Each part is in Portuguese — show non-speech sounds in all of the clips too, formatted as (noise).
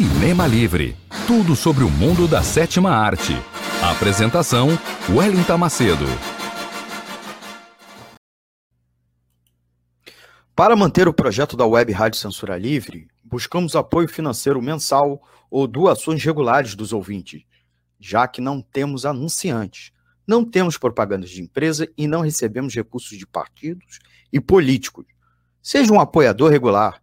Cinema Livre tudo sobre o mundo da sétima arte. Apresentação: Wellington Macedo. Para manter o projeto da Web Rádio Censura Livre, buscamos apoio financeiro mensal ou doações regulares dos ouvintes, já que não temos anunciantes, não temos propagandas de empresa e não recebemos recursos de partidos e políticos. Seja um apoiador regular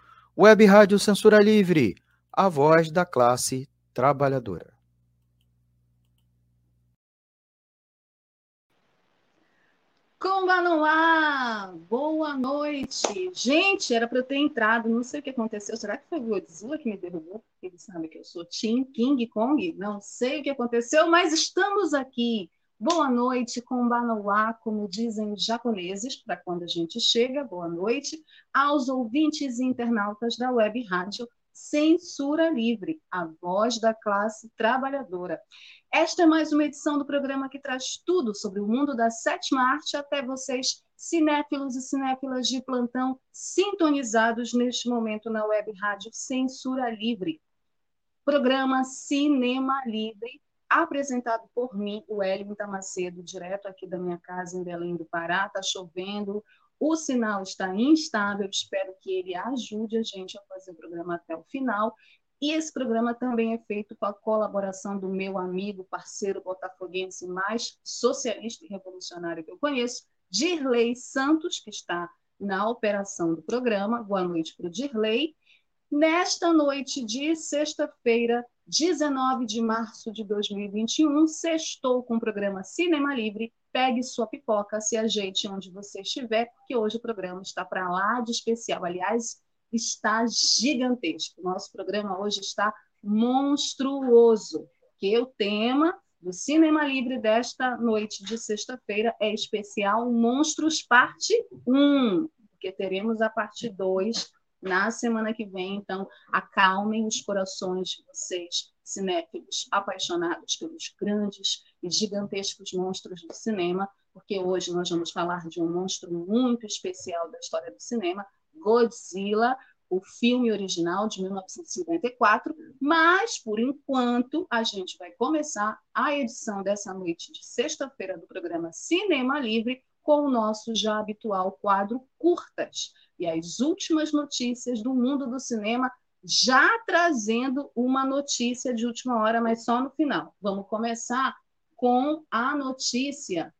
Web Rádio Censura Livre, a voz da classe trabalhadora. Comba no! Boa noite! Gente, era para eu ter entrado, não sei o que aconteceu. Será que foi o Godzilla que me derrubou? Ele sabe que eu sou Tim King Kong? Não sei o que aconteceu, mas estamos aqui. Boa noite, Kombanoa, como dizem os japoneses, para quando a gente chega, boa noite, aos ouvintes e internautas da Web Rádio Censura Livre, a voz da classe trabalhadora. Esta é mais uma edição do programa que traz tudo sobre o mundo da sétima arte até vocês, cinéfilos e cinéfilas de plantão, sintonizados neste momento na Web Rádio Censura Livre. Programa Cinema Livre, apresentado por mim, o Wellington Macedo, direto aqui da minha casa em Belém do Pará. Está chovendo, o sinal está instável, espero que ele ajude a gente a fazer o programa até o final. E esse programa também é feito com a colaboração do meu amigo, parceiro botafoguense mais socialista e revolucionário que eu conheço, Dirley Santos, que está na operação do programa. Boa noite para o Dirley. Nesta noite de sexta-feira, 19 de março de 2021, sextou com o programa Cinema Livre. Pegue sua pipoca, se ajeite onde você estiver, porque hoje o programa está para lá de especial. Aliás, está gigantesco. Nosso programa hoje está monstruoso, que o tema do Cinema Livre desta noite de sexta-feira é especial Monstros Parte 1, porque teremos a parte 2 na semana que vem. Então, acalmem os corações de vocês, cinéfilos apaixonados pelos grandes e gigantescos monstros do cinema, porque hoje nós vamos falar de um monstro muito especial da história do cinema, Godzilla, o filme original de 1954, mas, por enquanto, a gente vai começar a edição dessa noite de sexta-feira do programa Cinema Livre com o nosso já habitual quadro Curtas e as últimas notícias do mundo do cinema, já trazendo uma notícia de última hora, mas só no final. Vamos começar com a notícia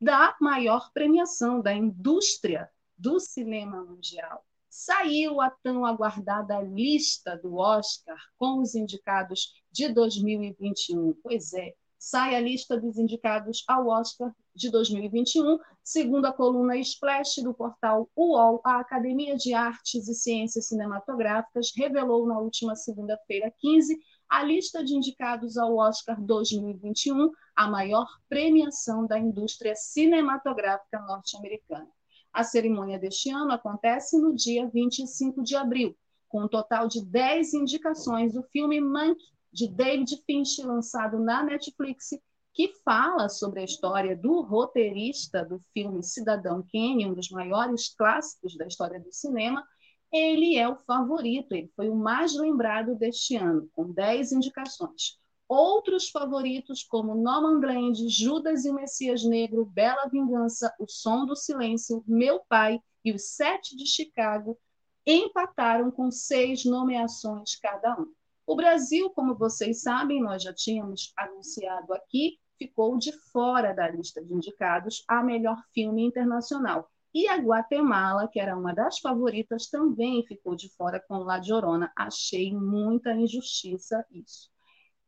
da maior premiação da indústria do cinema mundial. Saiu a tão aguardada lista do Oscar com os indicados de 2021. Pois é, sai a lista dos indicados ao Oscar de 2021, segundo a coluna Splash do portal UOL, a Academia de Artes e Ciências Cinematográficas revelou na última segunda-feira 15 a lista de indicados ao Oscar 2021, a maior premiação da indústria cinematográfica norte-americana. A cerimônia deste ano acontece no dia 25 de abril, com um total de 10 indicações do filme Monkey, de David Finch, lançado na Netflix, que fala sobre a história do roteirista do filme Cidadão Kane, um dos maiores clássicos da história do cinema. Ele é o favorito, ele foi o mais lembrado deste ano, com 10 indicações. Outros favoritos, como Nomadland, Judas e o Messias Negro, Bela Vingança, O Som do Silêncio, Meu Pai e Os Sete de Chicago, empataram com seis nomeações cada um. O Brasil, como vocês sabem, nós já tínhamos anunciado aqui, ficou de fora da lista de indicados a melhor filme internacional. E a Guatemala, que era uma das favoritas, também ficou de fora com La Llorona. Achei muita injustiça isso.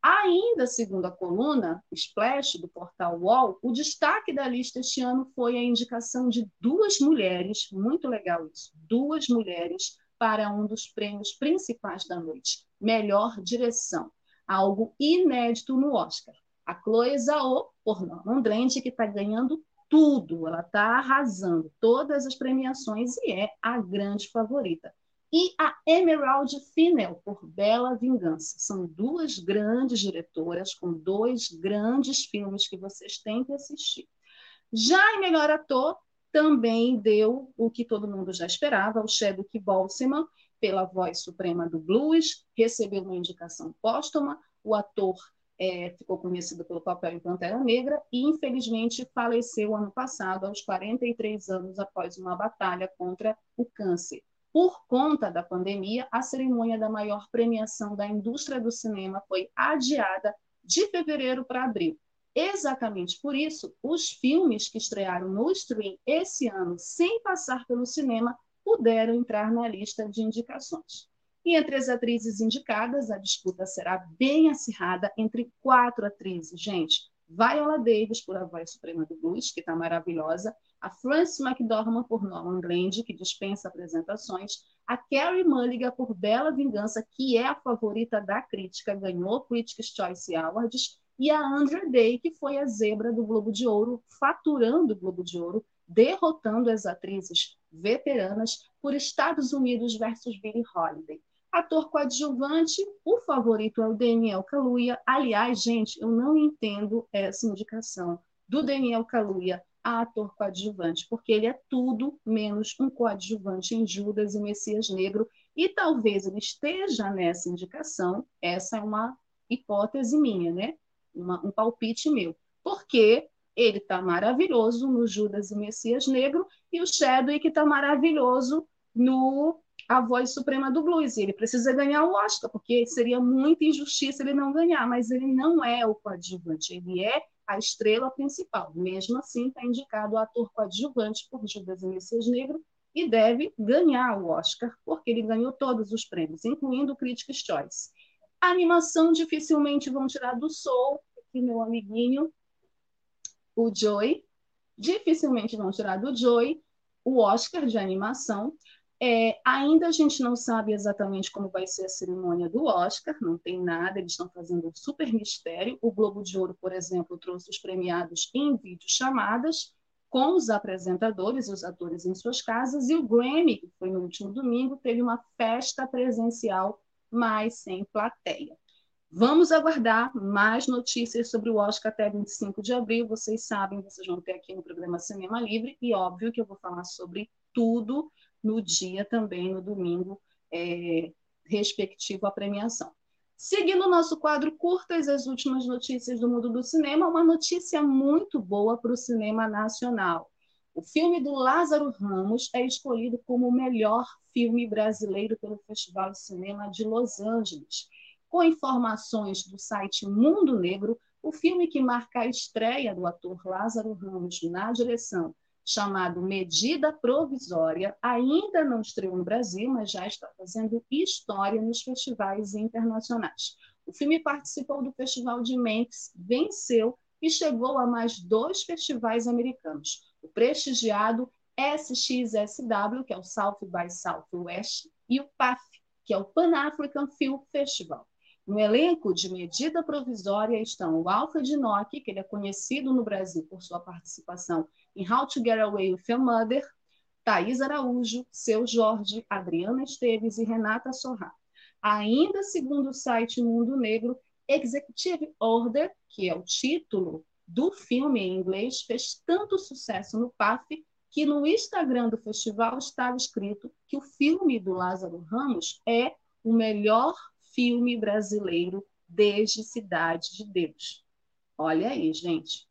Ainda segundo a coluna Splash do portal UOL, o destaque da lista este ano foi a indicação de duas mulheres, muito legal isso, duas mulheres para um dos prêmios principais da noite, melhor direção. algo inédito no Oscar. A Chloe Zhao, por Normandland, que está ganhando tudo, ela está arrasando todas as premiações e é a grande favorita. E a Emerald Fennell, por Bela Vingança. São duas grandes diretoras com dois grandes filmes que vocês têm que assistir. Já em melhor ator, também deu o que todo mundo já esperava, o Chadwick Boseman, pela voz suprema do blues, recebeu uma indicação póstuma, o ator é, ficou conhecido pelo papel em Pantera Negra e, infelizmente, faleceu ano passado, aos 43 anos, após uma batalha contra o câncer. Por conta da pandemia, a cerimônia da maior premiação da indústria do cinema foi adiada de fevereiro para abril. Exatamente por isso, os filmes que estrearam no stream esse ano, sem passar pelo cinema, puderam entrar na lista de indicações. E entre as atrizes indicadas, a disputa será bem acirrada entre quatro atrizes, gente. Viola Davis por A Voz Suprema do Blues, que está maravilhosa, a Frances McDormand por Norman Glenn, que dispensa apresentações, a Carrie Mulligan por Bela Vingança, que é a favorita da crítica, ganhou Critics' Choice Awards, e a Andrea Day, que foi a zebra do Globo de Ouro, faturando o Globo de Ouro, derrotando as atrizes veteranas por Estados Unidos versus Billie Holiday. Ator coadjuvante, o favorito é o Daniel Kaluuya. Aliás, gente, eu não entendo essa indicação do Daniel Kaluuya a ator coadjuvante, porque ele é tudo menos um coadjuvante em Judas e Messias Negro, e talvez ele esteja nessa indicação, essa é uma hipótese minha, né? Uma, um palpite meu, porque ele está maravilhoso no Judas e Messias Negro, e o Chadwick está maravilhoso no A Voz Suprema do Blues. E ele precisa ganhar o Oscar, porque seria muita injustiça ele não ganhar, mas ele não é o coadjuvante, ele é a estrela principal. Mesmo assim, está indicado o ator coadjuvante por Judas e Messias Negro e deve ganhar o Oscar, porque ele ganhou todos os prêmios, incluindo o Critics' Choice. A animação dificilmente vão tirar do Soul, aqui meu amiguinho, o Joy, dificilmente vão tirar do Joy o Oscar de animação. É, ainda a gente não sabe exatamente como vai ser a cerimônia do Oscar, não tem nada, eles estão fazendo um super mistério. O Globo de Ouro, por exemplo, trouxe os premiados em videochamadas com os apresentadores e os atores em suas casas, e o Grammy, que foi no último domingo, teve uma festa presencial, mas sem plateia. Vamos aguardar mais notícias sobre o Oscar até 25 de abril. Vocês sabem, vocês vão ter aqui no programa Cinema Livre, e óbvio que eu vou falar sobre tudo no dia também, no domingo, é, respectivo à premiação. Seguindo o nosso quadro Curtas, as últimas notícias do mundo do cinema, uma notícia muito boa para o cinema nacional. O filme do Lázaro Ramos é escolhido como o melhor filme brasileiro pelo Festival de Cinema de Los Angeles com informações do site Mundo Negro, o filme que marca a estreia do ator Lázaro Ramos na direção, chamado Medida Provisória, ainda não estreou no Brasil, mas já está fazendo história nos festivais internacionais. O filme participou do Festival de Memphis, venceu e chegou a mais dois festivais americanos. O prestigiado SXSW, que é o South by Southwest, e o PAF, que é o Pan African Film Festival. No elenco de medida provisória estão o Alfred Nock, que ele é conhecido no Brasil por sua participação em How to Get Away with Your Mother, Thaís Araújo, Seu Jorge, Adriana Esteves e Renata Sorra. Ainda segundo o site Mundo Negro, Executive Order, que é o título do filme em inglês, fez tanto sucesso no PAF que no Instagram do festival estava escrito que o filme do Lázaro Ramos é o melhor filme brasileiro desde Cidade de Deus. Olha aí, gente.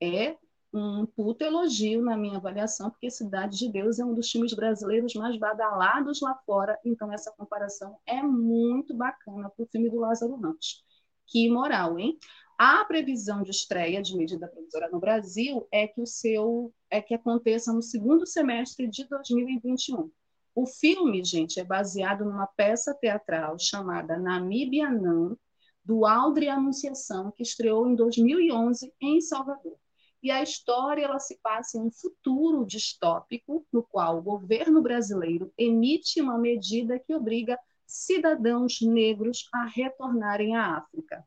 É um puto elogio na minha avaliação, porque Cidade de Deus é um dos filmes brasileiros mais badalados lá fora, então essa comparação é muito bacana para o filme do Lázaro Ramos. Que moral, hein? A previsão de estreia de medida provisória no Brasil é que o seu é que aconteça no segundo semestre de 2021. O filme, gente, é baseado numa peça teatral chamada Namíbia Não, do Aldre Anunciação, que estreou em 2011 em Salvador. E a história ela se passa em um futuro distópico, no qual o governo brasileiro emite uma medida que obriga cidadãos negros a retornarem à África.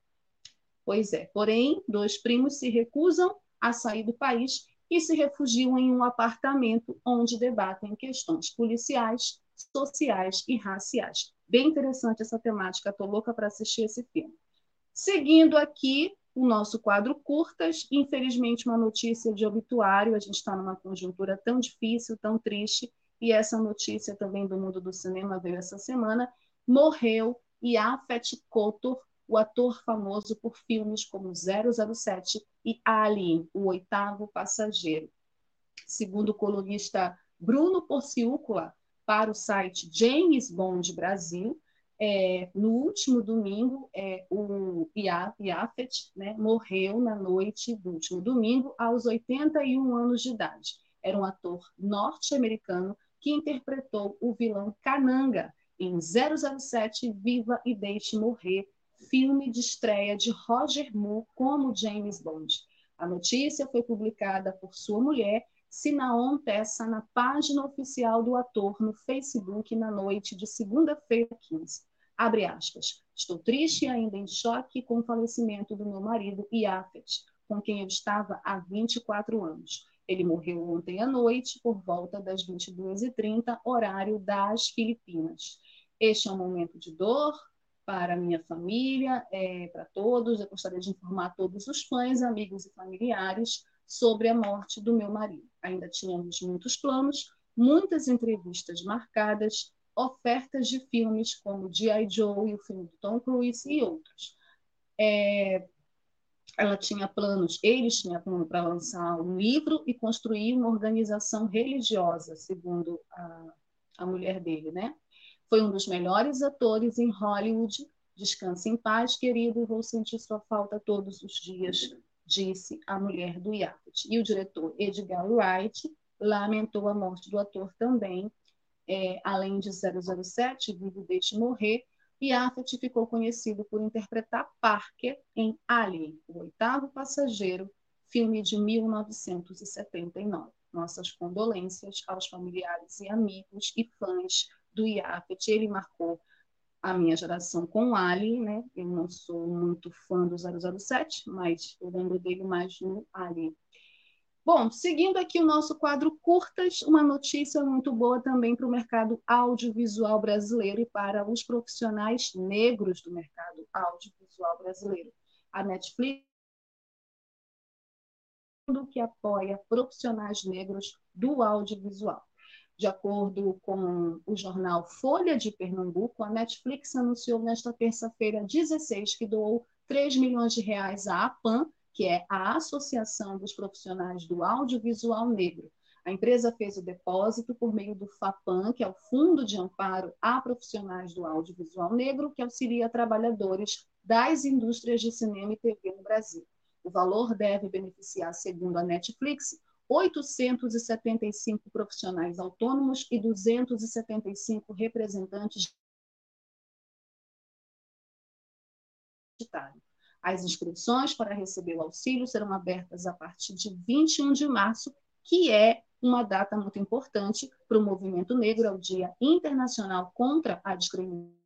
Pois é, porém, dois primos se recusam a sair do país e se refugiam em um apartamento onde debatem questões policiais, sociais e raciais. Bem interessante essa temática, estou louca para assistir esse filme. Seguindo aqui o nosso quadro curtas, infelizmente uma notícia de obituário, a gente está numa conjuntura tão difícil, tão triste, e essa notícia também do mundo do cinema veio essa semana, morreu Yafet Kotor, o ator famoso por filmes como 007 e Alien, o oitavo passageiro. Segundo o colunista Bruno Porciúcula, para o site James Bond Brasil, é, no último domingo, é, o Yafet né, morreu na noite do último domingo, aos 81 anos de idade. Era um ator norte-americano que interpretou o vilão Kananga em 007 Viva e Deixe Morrer, filme de estreia de Roger Moore como James Bond. A notícia foi publicada por sua mulher, Sinaon Tessa, na página oficial do ator no Facebook na noite de segunda-feira 15. Abre aspas. Estou triste e ainda em choque com o falecimento do meu marido, Iafet, com quem eu estava há 24 anos. Ele morreu ontem à noite, por volta das 22h30, horário das Filipinas. Este é um momento de dor, para minha família, é, para todos. Eu gostaria de informar todos os fãs, amigos e familiares sobre a morte do meu marido. Ainda tínhamos muitos planos, muitas entrevistas marcadas, ofertas de filmes como G.I. Joe e o filme do Tom Cruise e outros. É, ela tinha planos, eles tinham plano para lançar um livro e construir uma organização religiosa, segundo a, a mulher dele, né? Foi um dos melhores atores em Hollywood. Descanse em paz, querido, vou sentir sua falta todos os dias, disse a mulher do Yaput. E o diretor Edgar Wright lamentou a morte do ator também, é, além de 007, Vivo Deixe Morrer, Yaput ficou conhecido por interpretar Parker em Alien, o oitavo passageiro, filme de 1979. Nossas condolências aos familiares e amigos e fãs do IAPET, ele marcou a minha geração com o Ali, né? Eu não sou muito fã do 007, mas eu lembro dele mais no Ali. Bom, seguindo aqui o nosso quadro curtas, uma notícia muito boa também para o mercado audiovisual brasileiro e para os profissionais negros do mercado audiovisual brasileiro. A Netflix que apoia profissionais negros do audiovisual. De acordo com o jornal Folha de Pernambuco, a Netflix anunciou nesta terça-feira 16 que doou 3 milhões de reais à APAN, que é a Associação dos Profissionais do Audiovisual Negro. A empresa fez o depósito por meio do FAPAN, que é o Fundo de Amparo a Profissionais do Audiovisual Negro, que auxilia trabalhadores das indústrias de cinema e TV no Brasil. O valor deve beneficiar, segundo a Netflix, 875 profissionais autônomos e 275 representantes As inscrições para receber o auxílio serão abertas a partir de 21 de março, que é uma data muito importante para o movimento negro, é o Dia Internacional contra a Discriminação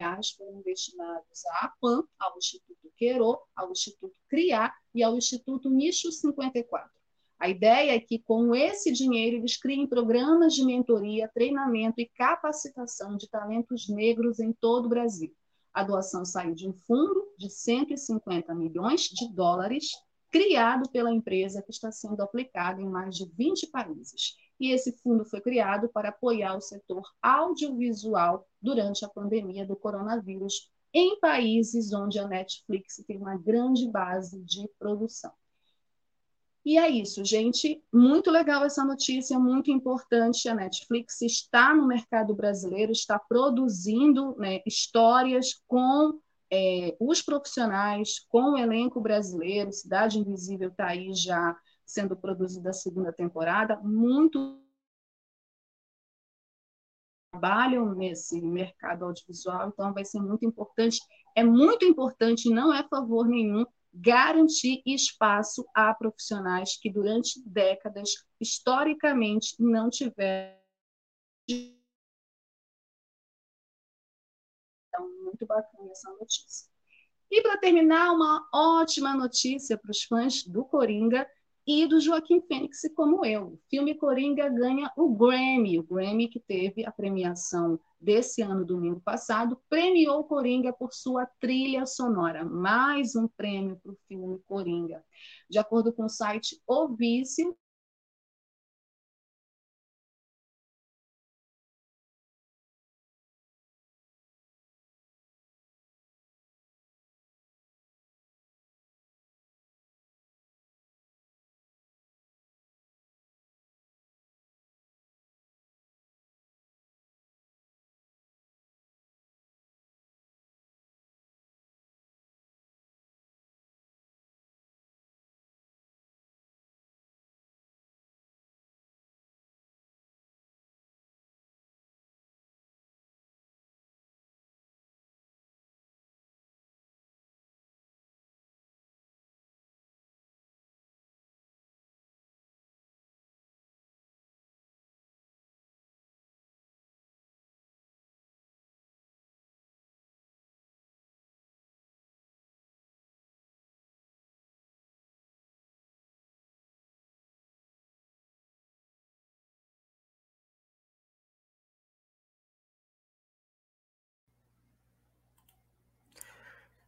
reais foram destinados à APAM, ao Instituto Queiro, ao Instituto CRIA e ao Instituto Nicho 54. A ideia é que, com esse dinheiro, eles criem programas de mentoria, treinamento e capacitação de talentos negros em todo o Brasil. A doação saiu de um fundo de 150 milhões de dólares, criado pela empresa que está sendo aplicado em mais de 20 países e esse fundo foi criado para apoiar o setor audiovisual durante a pandemia do coronavírus em países onde a Netflix tem uma grande base de produção. E é isso, gente. Muito legal essa notícia, muito importante. A Netflix está no mercado brasileiro, está produzindo né, histórias com é, os profissionais, com o elenco brasileiro. Cidade Invisível está aí já sendo produzida a segunda temporada, muito trabalham nesse mercado audiovisual, então vai ser muito importante. É muito importante, não é favor nenhum, garantir espaço a profissionais que durante décadas, historicamente, não tiveram Então, muito bacana essa notícia. E para terminar, uma ótima notícia para os fãs do Coringa e do Joaquim Fênix, como eu. O filme Coringa ganha o Grammy, o Grammy que teve a premiação desse ano, domingo passado, premiou Coringa por sua trilha sonora. Mais um prêmio para o filme Coringa. De acordo com o site O Vício,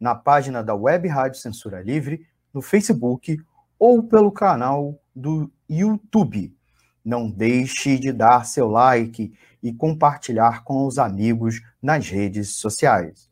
na página da Web Rádio Censura Livre, no Facebook ou pelo canal do YouTube. Não deixe de dar seu like e compartilhar com os amigos nas redes sociais.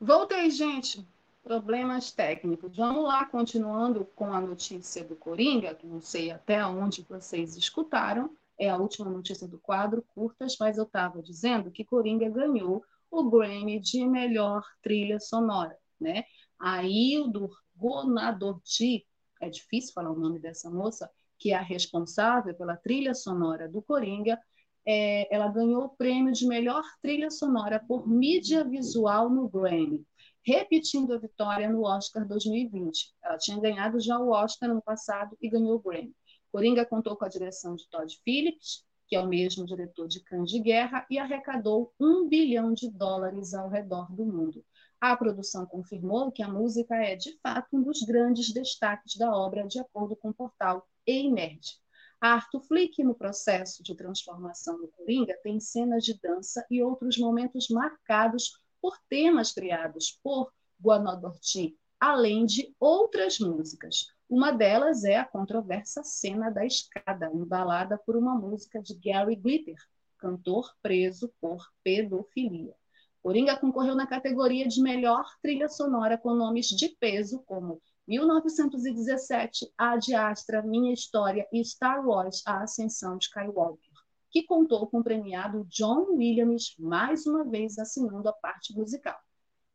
Voltei, gente. Problemas técnicos. Vamos lá, continuando com a notícia do Coringa, que não sei até onde vocês escutaram. É a última notícia do quadro, curtas, mas eu estava dizendo que Coringa ganhou o Grammy de melhor trilha sonora, né? A Hildur Gonadorti, é difícil falar o nome dessa moça, que é a responsável pela trilha sonora do Coringa, é, ela ganhou o prêmio de melhor trilha sonora por mídia visual no Grammy, repetindo a vitória no Oscar 2020. Ela tinha ganhado já o Oscar no passado e ganhou o Grammy. Coringa contou com a direção de Todd Phillips, que é o mesmo diretor de Cães de Guerra, e arrecadou um bilhão de dólares ao redor do mundo. A produção confirmou que a música é, de fato, um dos grandes destaques da obra, de acordo com o portal E-Nerd. A Arthur Flick, no processo de transformação do Coringa, tem cenas de dança e outros momentos marcados por temas criados por Guanodorti, além de outras músicas. Uma delas é a controversa Cena da Escada, embalada por uma música de Gary Glitter, cantor preso por pedofilia. Coringa concorreu na categoria de melhor trilha sonora com nomes de peso como 1917, A Astra, Minha História e Star Wars, A Ascensão de Skywalker, que contou com o premiado John Williams, mais uma vez assinando a parte musical.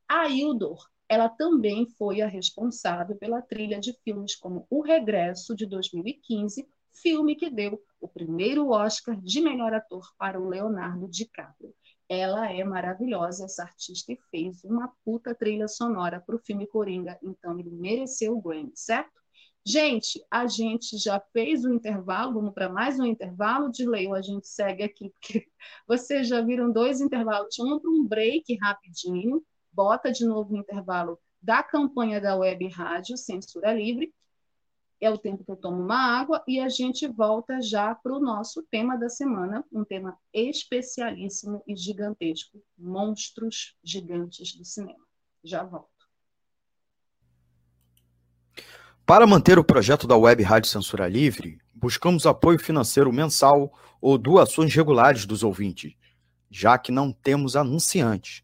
A Hildor ela também foi a responsável pela trilha de filmes como O Regresso, de 2015, filme que deu o primeiro Oscar de melhor ator para o Leonardo DiCaprio. Ela é maravilhosa, essa artista, e fez uma puta trilha sonora para o filme Coringa, então ele mereceu o Grammy, certo? Gente, a gente já fez o intervalo, vamos para mais um intervalo de lei, a gente segue aqui, porque (laughs) vocês já viram dois intervalos, um para um break rapidinho, bota de novo o intervalo da campanha da Web Rádio Censura Livre. É o tempo que eu tomo uma água e a gente volta já para o nosso tema da semana, um tema especialíssimo e gigantesco: monstros gigantes do cinema. Já volto. Para manter o projeto da Web Rádio Censura Livre, buscamos apoio financeiro mensal ou doações regulares dos ouvintes, já que não temos anunciantes.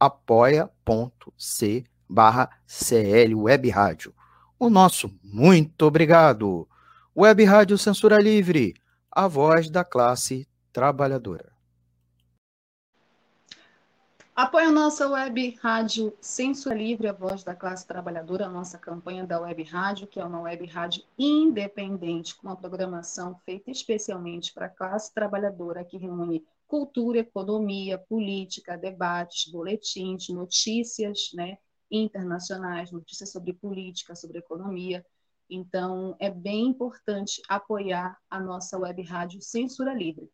apoia.c barra CL Web Rádio. O nosso muito obrigado. Web Rádio Censura Livre, a voz da classe trabalhadora. Apoie a nossa web rádio Censura Livre, a voz da classe trabalhadora, a nossa campanha da web rádio, que é uma web rádio independente, com uma programação feita especialmente para a classe trabalhadora, que reúne cultura, economia, política, debates, boletins, notícias né, internacionais, notícias sobre política, sobre economia. Então, é bem importante apoiar a nossa web rádio Censura Livre.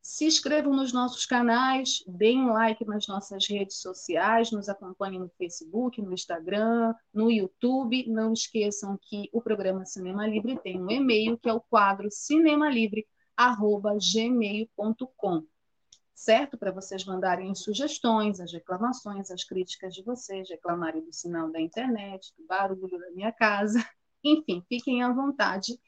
Se inscrevam nos nossos canais, deem um like nas nossas redes sociais, nos acompanhem no Facebook, no Instagram, no YouTube. Não esqueçam que o programa Cinema Livre tem um e-mail que é o quadro cinemalivre@gmail.com certo? Para vocês mandarem as sugestões, as reclamações, as críticas de vocês, reclamarem do sinal da internet, do barulho da minha casa. (laughs) Enfim, fiquem à vontade,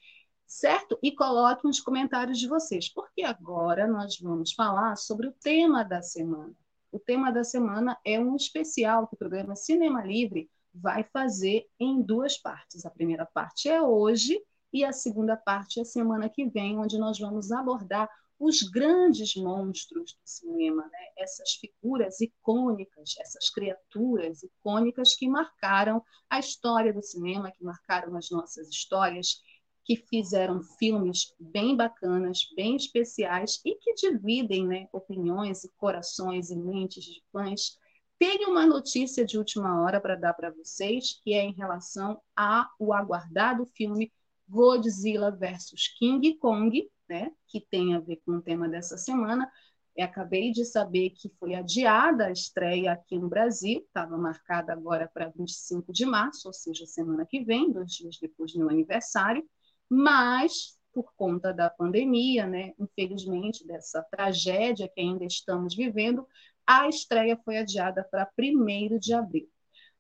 certo? E coloquem os comentários de vocês, porque agora nós vamos falar sobre o tema da semana. O tema da semana é um especial que o programa Cinema Livre vai fazer em duas partes. A primeira parte é hoje e a segunda parte é semana que vem, onde nós vamos abordar os grandes monstros do cinema, né? essas figuras icônicas, essas criaturas icônicas que marcaram a história do cinema, que marcaram as nossas histórias, que fizeram filmes bem bacanas, bem especiais e que dividem né, opiniões e corações e mentes de fãs. Tenho uma notícia de última hora para dar para vocês, que é em relação ao aguardado filme Godzilla vs King Kong, né, que tem a ver com o tema dessa semana. Eu acabei de saber que foi adiada a estreia aqui no Brasil, estava marcada agora para 25 de março, ou seja, semana que vem, dois dias depois do meu aniversário, mas por conta da pandemia, né, infelizmente, dessa tragédia que ainda estamos vivendo, a estreia foi adiada para 1 de abril.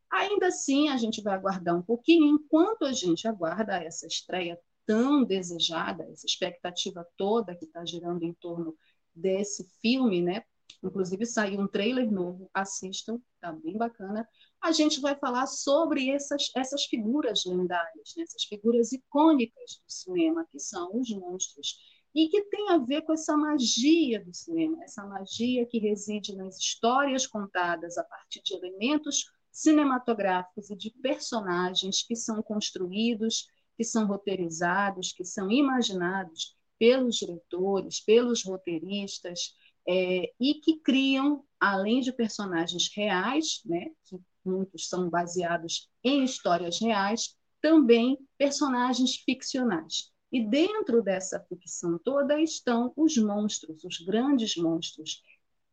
Ainda assim, a gente vai aguardar um pouquinho, enquanto a gente aguarda essa estreia tão desejada, essa expectativa toda que está girando em torno desse filme, né? Inclusive saiu um trailer novo, assistam, tá bem bacana. A gente vai falar sobre essas, essas figuras lendárias, né? essas figuras icônicas do cinema, que são os monstros, e que tem a ver com essa magia do cinema, essa magia que reside nas histórias contadas a partir de elementos cinematográficos e de personagens que são construídos que são roteirizados, que são imaginados pelos diretores, pelos roteiristas, é, e que criam, além de personagens reais, né, que muitos são baseados em histórias reais, também personagens ficcionais. E dentro dessa ficção toda estão os monstros, os grandes monstros,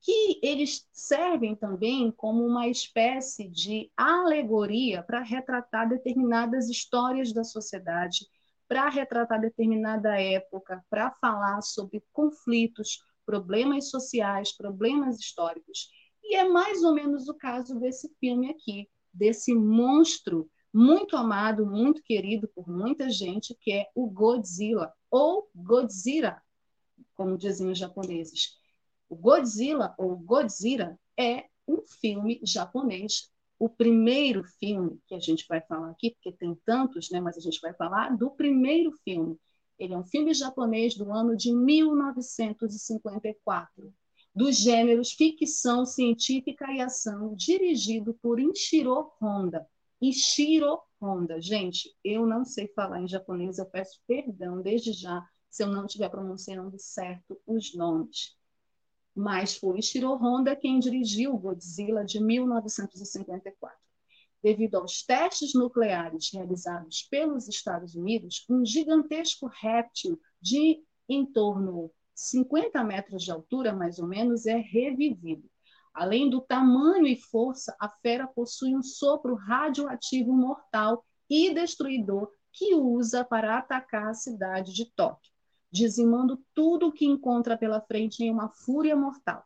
que eles servem também como uma espécie de alegoria para retratar determinadas histórias da sociedade, para retratar determinada época, para falar sobre conflitos, problemas sociais, problemas históricos. E é mais ou menos o caso desse filme aqui, desse monstro muito amado, muito querido por muita gente, que é o Godzilla, ou Godzilla, como dizem os japoneses o Godzilla, ou Godzilla, é um filme japonês, o primeiro filme que a gente vai falar aqui, porque tem tantos, né, mas a gente vai falar do primeiro filme. Ele é um filme japonês do ano de 1954, dos gêneros ficção científica e ação, dirigido por Ishiro Honda. Ishiro Honda. Gente, eu não sei falar em japonês, eu peço perdão desde já se eu não estiver pronunciando certo os nomes mas foi Ishiro Honda quem dirigiu Godzilla de 1954. Devido aos testes nucleares realizados pelos Estados Unidos, um gigantesco réptil de em torno 50 metros de altura, mais ou menos, é revivido. Além do tamanho e força, a fera possui um sopro radioativo mortal e destruidor que usa para atacar a cidade de Tóquio dizimando tudo o que encontra pela frente em uma fúria mortal.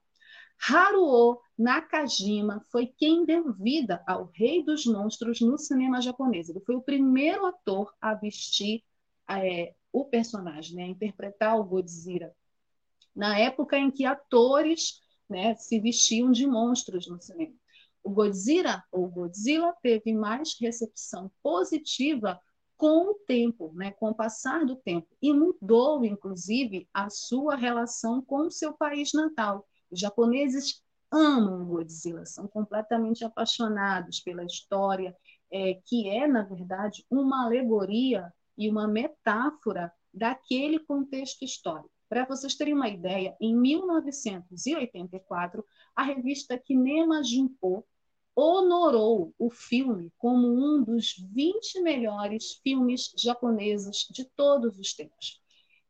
Haruo Nakajima foi quem deu vida ao Rei dos Monstros no cinema japonês. Ele foi o primeiro ator a vestir é, o personagem, né, a interpretar o Godzilla. Na época em que atores né, se vestiam de monstros no cinema. O Godzilla, ou Godzilla, teve mais recepção positiva com o tempo, né, com o passar do tempo, e mudou, inclusive, a sua relação com o seu país natal. Os japoneses amam Godzilla, são completamente apaixonados pela história, é, que é, na verdade, uma alegoria e uma metáfora daquele contexto histórico. Para vocês terem uma ideia, em 1984, a revista Kinema Junpo honorou o filme como um dos 20 melhores filmes japoneses de todos os tempos.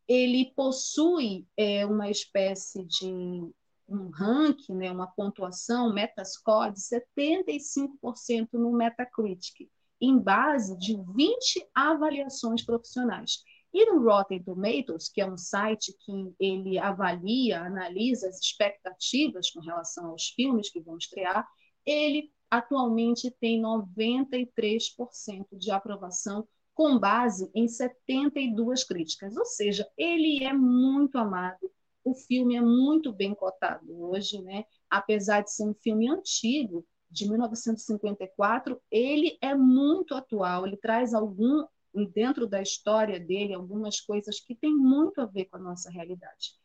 Ele possui é, uma espécie de um ranking, né, uma pontuação, Metascore, de 75% no Metacritic, em base de 20 avaliações profissionais. E no Rotten Tomatoes, que é um site que ele avalia, analisa as expectativas com relação aos filmes que vão estrear, ele atualmente tem 93% de aprovação com base em 72 críticas, ou seja, ele é muito amado. O filme é muito bem cotado hoje, né? Apesar de ser um filme antigo, de 1954, ele é muito atual, ele traz algum dentro da história dele algumas coisas que têm muito a ver com a nossa realidade.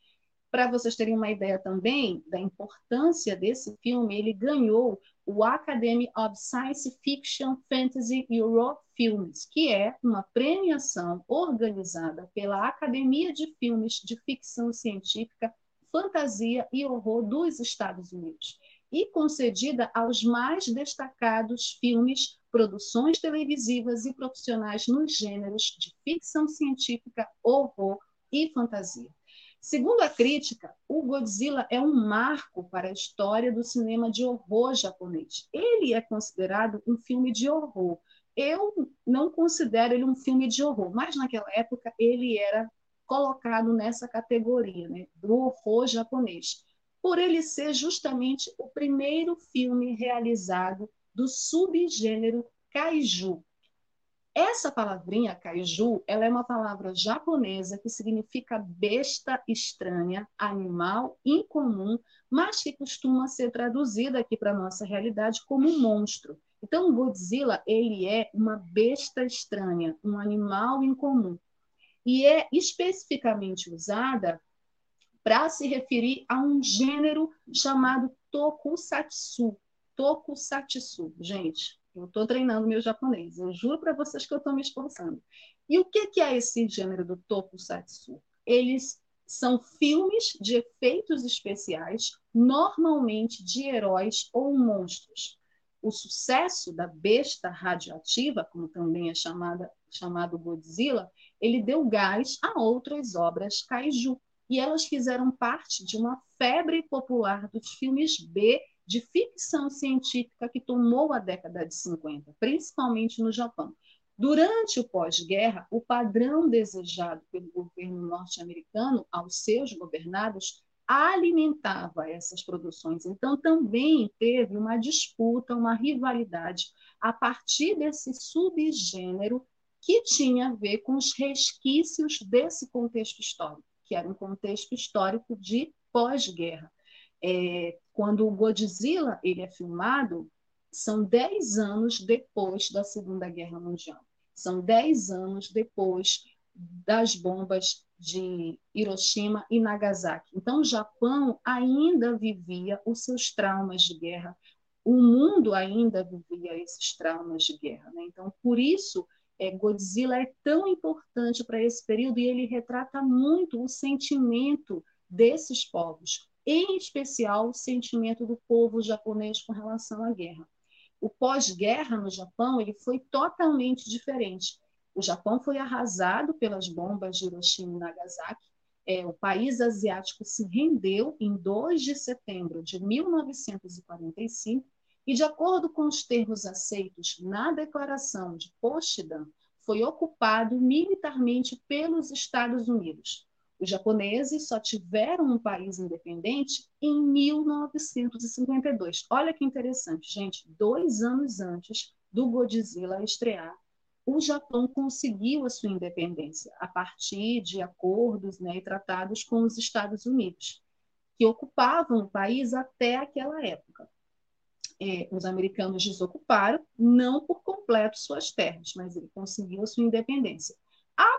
Para vocês terem uma ideia também da importância desse filme, ele ganhou o Academy of Science Fiction Fantasy Euro Films, que é uma premiação organizada pela Academia de Filmes de Ficção Científica, Fantasia e Horror dos Estados Unidos e concedida aos mais destacados filmes, produções televisivas e profissionais nos gêneros de ficção científica, horror e fantasia. Segundo a crítica, o Godzilla é um marco para a história do cinema de horror japonês. Ele é considerado um filme de horror. Eu não considero ele um filme de horror, mas naquela época ele era colocado nessa categoria né, do horror japonês por ele ser justamente o primeiro filme realizado do subgênero kaiju. Essa palavrinha kaiju, ela é uma palavra japonesa que significa besta estranha, animal incomum, mas que costuma ser traduzida aqui para nossa realidade como monstro. Então, Godzilla, ele é uma besta estranha, um animal incomum. E é especificamente usada para se referir a um gênero chamado tokusatsu. Tokusatsu, gente, eu estou treinando meu japonês, eu juro para vocês que eu estou me esforçando. E o que, que é esse gênero do tokusatsu? Eles são filmes de efeitos especiais, normalmente de heróis ou monstros. O sucesso da besta radioativa, como também é chamada, chamado Godzilla, ele deu gás a outras obras kaiju, e elas fizeram parte de uma febre popular dos filmes B de ficção científica que tomou a década de 50, principalmente no Japão. Durante o pós-guerra, o padrão desejado pelo governo norte-americano aos seus governados alimentava essas produções. Então, também teve uma disputa, uma rivalidade a partir desse subgênero que tinha a ver com os resquícios desse contexto histórico que era um contexto histórico de pós-guerra. É, quando o Godzilla ele é filmado, são 10 anos depois da Segunda Guerra Mundial. São 10 anos depois das bombas de Hiroshima e Nagasaki. Então, o Japão ainda vivia os seus traumas de guerra, o mundo ainda vivia esses traumas de guerra. Né? Então, por isso, é, Godzilla é tão importante para esse período e ele retrata muito o sentimento desses povos, em especial o sentimento do povo japonês com relação à guerra. O pós-guerra no Japão ele foi totalmente diferente. O Japão foi arrasado pelas bombas de Hiroshima e Nagasaki. É, o país asiático se rendeu em 2 de setembro de 1945 e, de acordo com os termos aceitos na Declaração de Potsdam, foi ocupado militarmente pelos Estados Unidos. Os japoneses só tiveram um país independente em 1952. Olha que interessante, gente. Dois anos antes do Godzilla estrear, o Japão conseguiu a sua independência a partir de acordos né, e tratados com os Estados Unidos, que ocupavam o país até aquela época. É, os americanos desocuparam, não por completo suas terras, mas ele conseguiu a sua independência.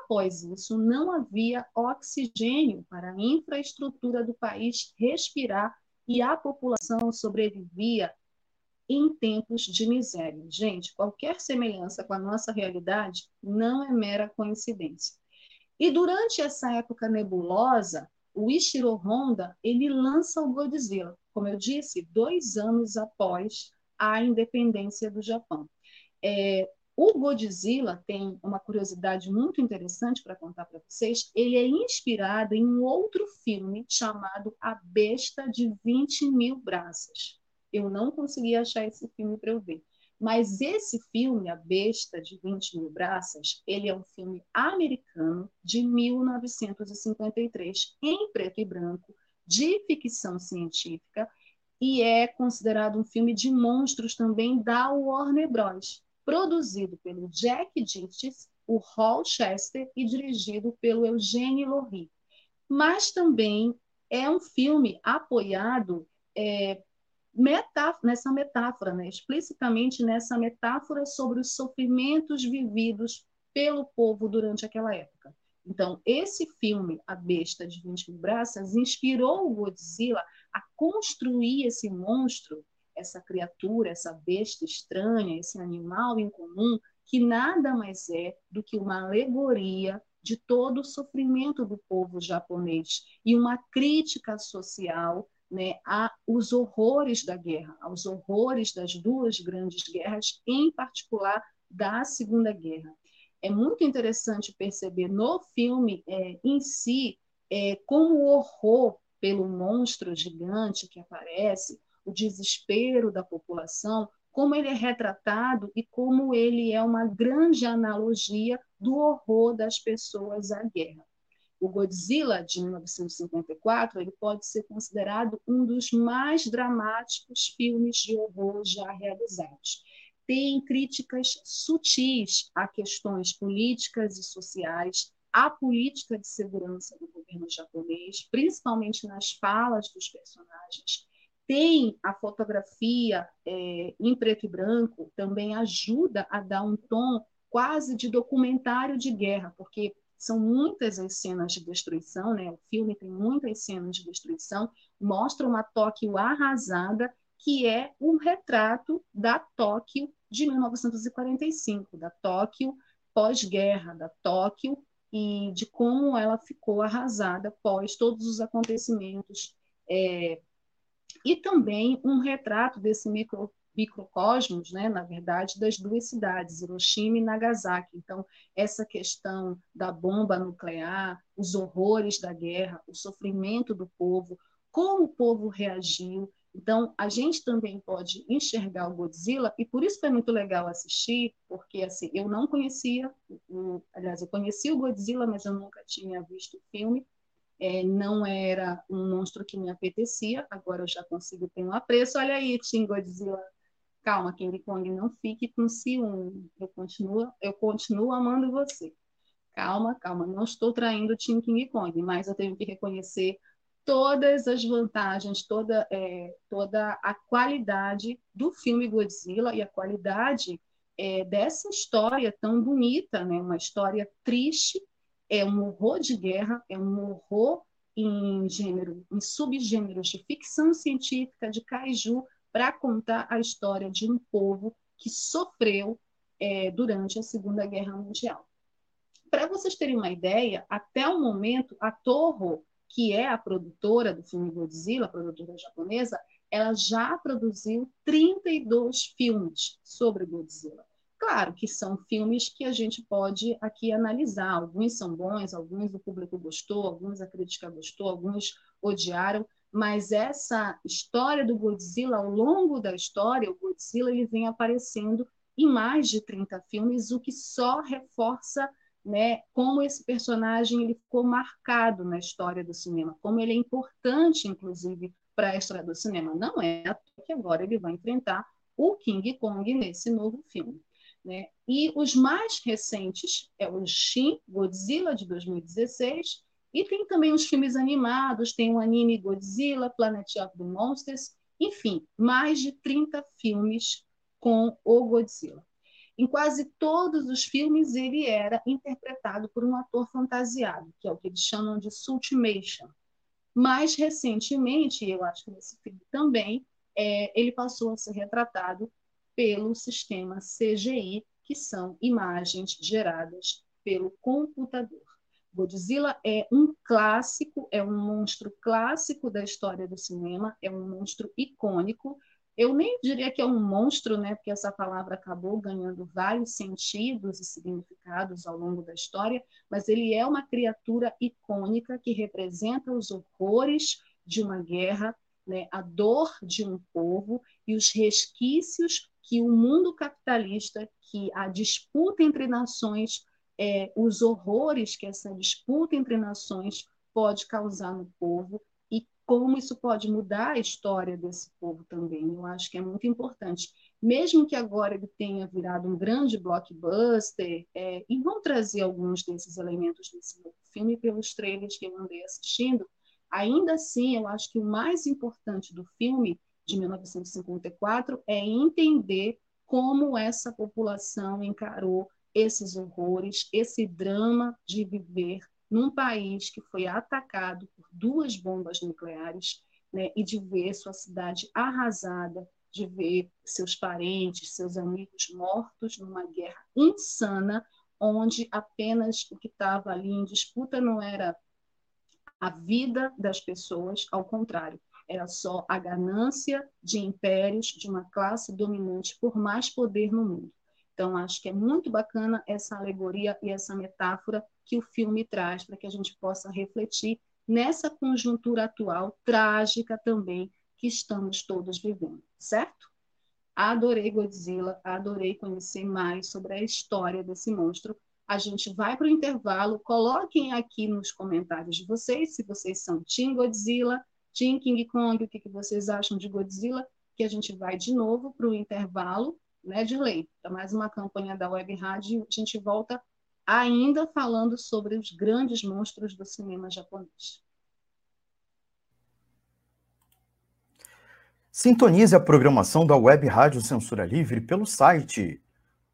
Após isso, não havia oxigênio para a infraestrutura do país respirar e a população sobrevivia em tempos de miséria. Gente, qualquer semelhança com a nossa realidade não é mera coincidência. E durante essa época nebulosa, o Ishiro Honda ele lança o Godzilla, como eu disse, dois anos após a independência do Japão. É, o Godzilla tem uma curiosidade muito interessante para contar para vocês. Ele é inspirado em um outro filme chamado A Besta de 20 Mil Braças. Eu não consegui achar esse filme para eu ver. Mas esse filme, A Besta de 20 Mil Braças, ele é um filme americano de 1953, em preto e branco, de ficção científica, e é considerado um filme de monstros também da Warner Bros., produzido pelo Jack Dittes, o Hall Chester e dirigido pelo Eugene Laurie. Mas também é um filme apoiado é, metáfora, nessa metáfora, né? explicitamente nessa metáfora sobre os sofrimentos vividos pelo povo durante aquela época. Então, esse filme, A Besta de 20 Mil Braças, inspirou o Godzilla a construir esse monstro, essa criatura, essa besta estranha, esse animal incomum, que nada mais é do que uma alegoria de todo o sofrimento do povo japonês e uma crítica social né, aos horrores da guerra, aos horrores das duas grandes guerras, em particular da Segunda Guerra. É muito interessante perceber no filme é, em si é, como o horror pelo monstro gigante que aparece, o desespero da população, como ele é retratado e como ele é uma grande analogia do horror das pessoas à guerra. O Godzilla de 1954 ele pode ser considerado um dos mais dramáticos filmes de horror já realizados. Tem críticas sutis a questões políticas e sociais, à política de segurança do governo japonês, principalmente nas falas dos personagens. Tem a fotografia é, em preto e branco, também ajuda a dar um tom quase de documentário de guerra, porque são muitas as cenas de destruição, né? O filme tem muitas cenas de destruição, mostra uma Tóquio arrasada, que é um retrato da Tóquio de 1945, da Tóquio pós-guerra, da Tóquio e de como ela ficou arrasada pós todos os acontecimentos. É, e também um retrato desse micro, microcosmos, né, na verdade, das duas cidades, Hiroshima e Nagasaki. Então, essa questão da bomba nuclear, os horrores da guerra, o sofrimento do povo, como o povo reagiu. Então, a gente também pode enxergar o Godzilla, e por isso foi muito legal assistir, porque assim, eu não conhecia, aliás, eu conhecia o Godzilla, mas eu nunca tinha visto o filme, é, não era um monstro que me apetecia, agora eu já consigo ter um apreço. Olha aí, Tim Godzilla Calma, King Kong, não fique com ciúme. Eu continuo, eu continuo amando você. Calma, calma, não estou traindo o Team King Kong, mas eu tenho que reconhecer todas as vantagens, toda, é, toda a qualidade do filme Godzilla e a qualidade é, dessa história tão bonita, né? uma história triste, é um horror de guerra, é um horror em gênero, em subgêneros de ficção científica, de kaiju, para contar a história de um povo que sofreu é, durante a Segunda Guerra Mundial. Para vocês terem uma ideia, até o momento, a Toho, que é a produtora do filme Godzilla, a produtora japonesa, ela já produziu 32 filmes sobre Godzilla. Claro que são filmes que a gente pode aqui analisar. Alguns são bons, alguns o público gostou, alguns a crítica gostou, alguns odiaram, mas essa história do Godzilla, ao longo da história, o Godzilla ele vem aparecendo em mais de 30 filmes, o que só reforça né, como esse personagem ele ficou marcado na história do cinema, como ele é importante, inclusive, para a história do cinema. Não é que agora ele vai enfrentar o King Kong nesse novo filme. Né? E os mais recentes é o Shin Godzilla de 2016 e tem também os filmes animados, tem o anime Godzilla, Planet of the Monsters, enfim, mais de 30 filmes com o Godzilla. Em quase todos os filmes ele era interpretado por um ator fantasiado, que é o que eles chamam de Sultimation. Mais recentemente, eu acho que nesse filme também, é, ele passou a ser retratado pelo sistema CGI, que são imagens geradas pelo computador. Godzilla é um clássico, é um monstro clássico da história do cinema, é um monstro icônico. Eu nem diria que é um monstro, né, porque essa palavra acabou ganhando vários sentidos e significados ao longo da história, mas ele é uma criatura icônica que representa os horrores de uma guerra, né, a dor de um povo e os resquícios que o mundo capitalista, que a disputa entre nações, é, os horrores que essa disputa entre nações pode causar no povo e como isso pode mudar a história desse povo também. Eu acho que é muito importante. Mesmo que agora ele tenha virado um grande blockbuster, é, e vão trazer alguns desses elementos desse filme pelos trailers que eu andei assistindo, ainda assim, eu acho que o mais importante do filme de 1954 é entender como essa população encarou esses horrores, esse drama de viver num país que foi atacado por duas bombas nucleares né, e de ver sua cidade arrasada, de ver seus parentes, seus amigos mortos numa guerra insana, onde apenas o que estava ali em disputa não era a vida das pessoas, ao contrário, era só a ganância de impérios, de uma classe dominante por mais poder no mundo. Então, acho que é muito bacana essa alegoria e essa metáfora que o filme traz para que a gente possa refletir nessa conjuntura atual, trágica também, que estamos todos vivendo, certo? Adorei Godzilla, adorei conhecer mais sobre a história desse monstro. A gente vai para o intervalo. Coloquem aqui nos comentários de vocês se vocês são Team Godzilla, Team King Kong, o que, que vocês acham de Godzilla, que a gente vai de novo para o intervalo, né, de lei, para mais uma campanha da Web Rádio, a gente volta ainda falando sobre os grandes monstros do cinema japonês. Sintonize a programação da Web Rádio Censura Livre pelo site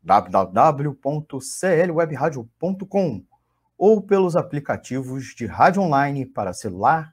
www.clwebradio.com ou pelos aplicativos de rádio online para celular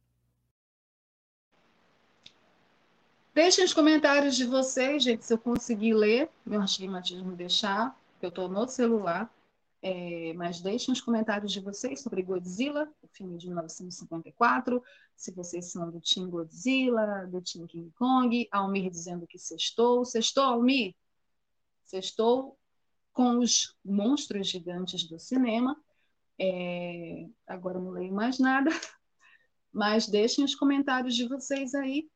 Deixem os comentários de vocês, gente, se eu conseguir ler, meu astigmatismo deixar, eu estou no celular. É, mas deixem os comentários de vocês sobre Godzilla, o filme de 1954, se vocês são do Team Godzilla, do Team King Kong, Almir dizendo que sextou. Sextou, Almir? Sextou com os monstros gigantes do cinema. É, agora não leio mais nada, (laughs) mas deixem os comentários de vocês aí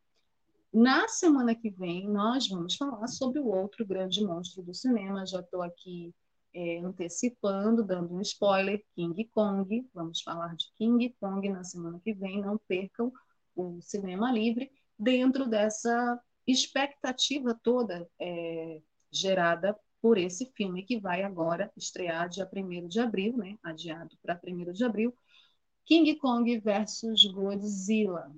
na semana que vem, nós vamos falar sobre o outro grande monstro do cinema. Já estou aqui é, antecipando, dando um spoiler: King Kong. Vamos falar de King Kong na semana que vem. Não percam o Cinema Livre dentro dessa expectativa toda é, gerada por esse filme que vai agora estrear dia 1 de abril, né? adiado para 1 de abril, King Kong versus Godzilla.